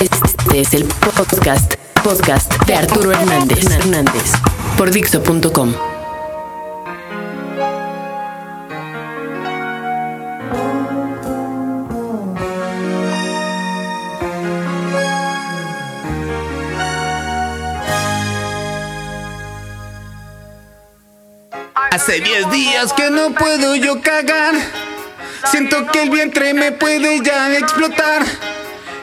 Este es el podcast, podcast de Arturo Hernández, Hernández por Dixo.com. Hace 10 días que no puedo yo cagar. Siento que el vientre me puede ya explotar.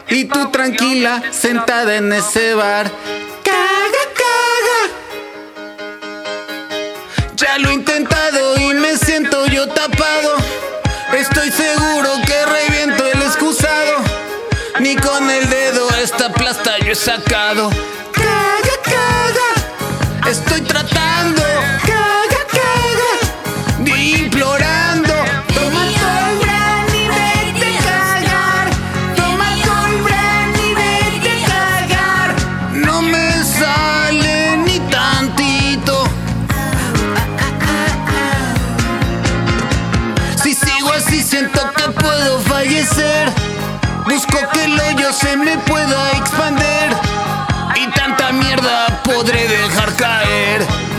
Y tú tranquila, sentada en ese bar. Caga, caga. Ya lo he intentado y me siento yo tapado. Estoy seguro que reviento el excusado. Ni con el dedo esta plasta yo he sacado. Caga, caga. Estoy tratando. Así siento que puedo fallecer. Busco que el hoyo se me pueda expander. Y tanta mierda podré dejar caer.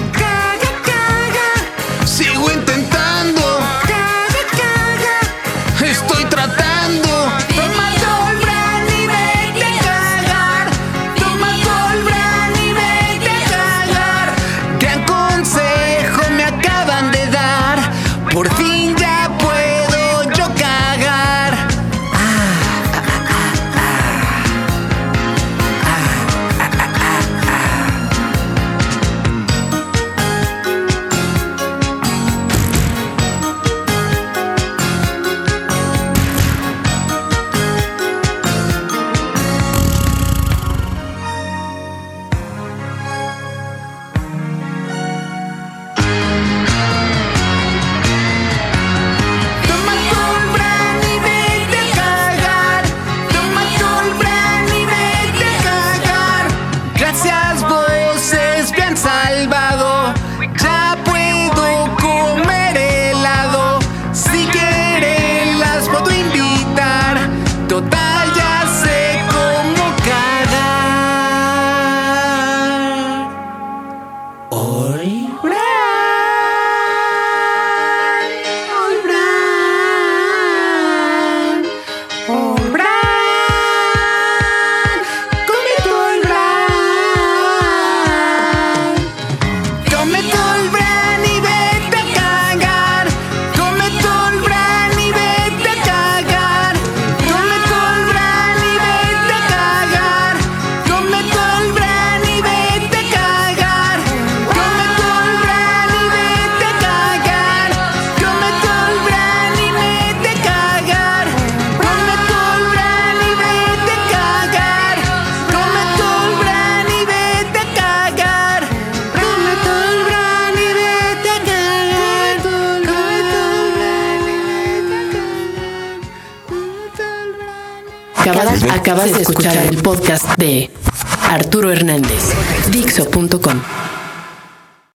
Really? Acabas, acabas de escuchar el podcast de Arturo Hernández, Dixo.com.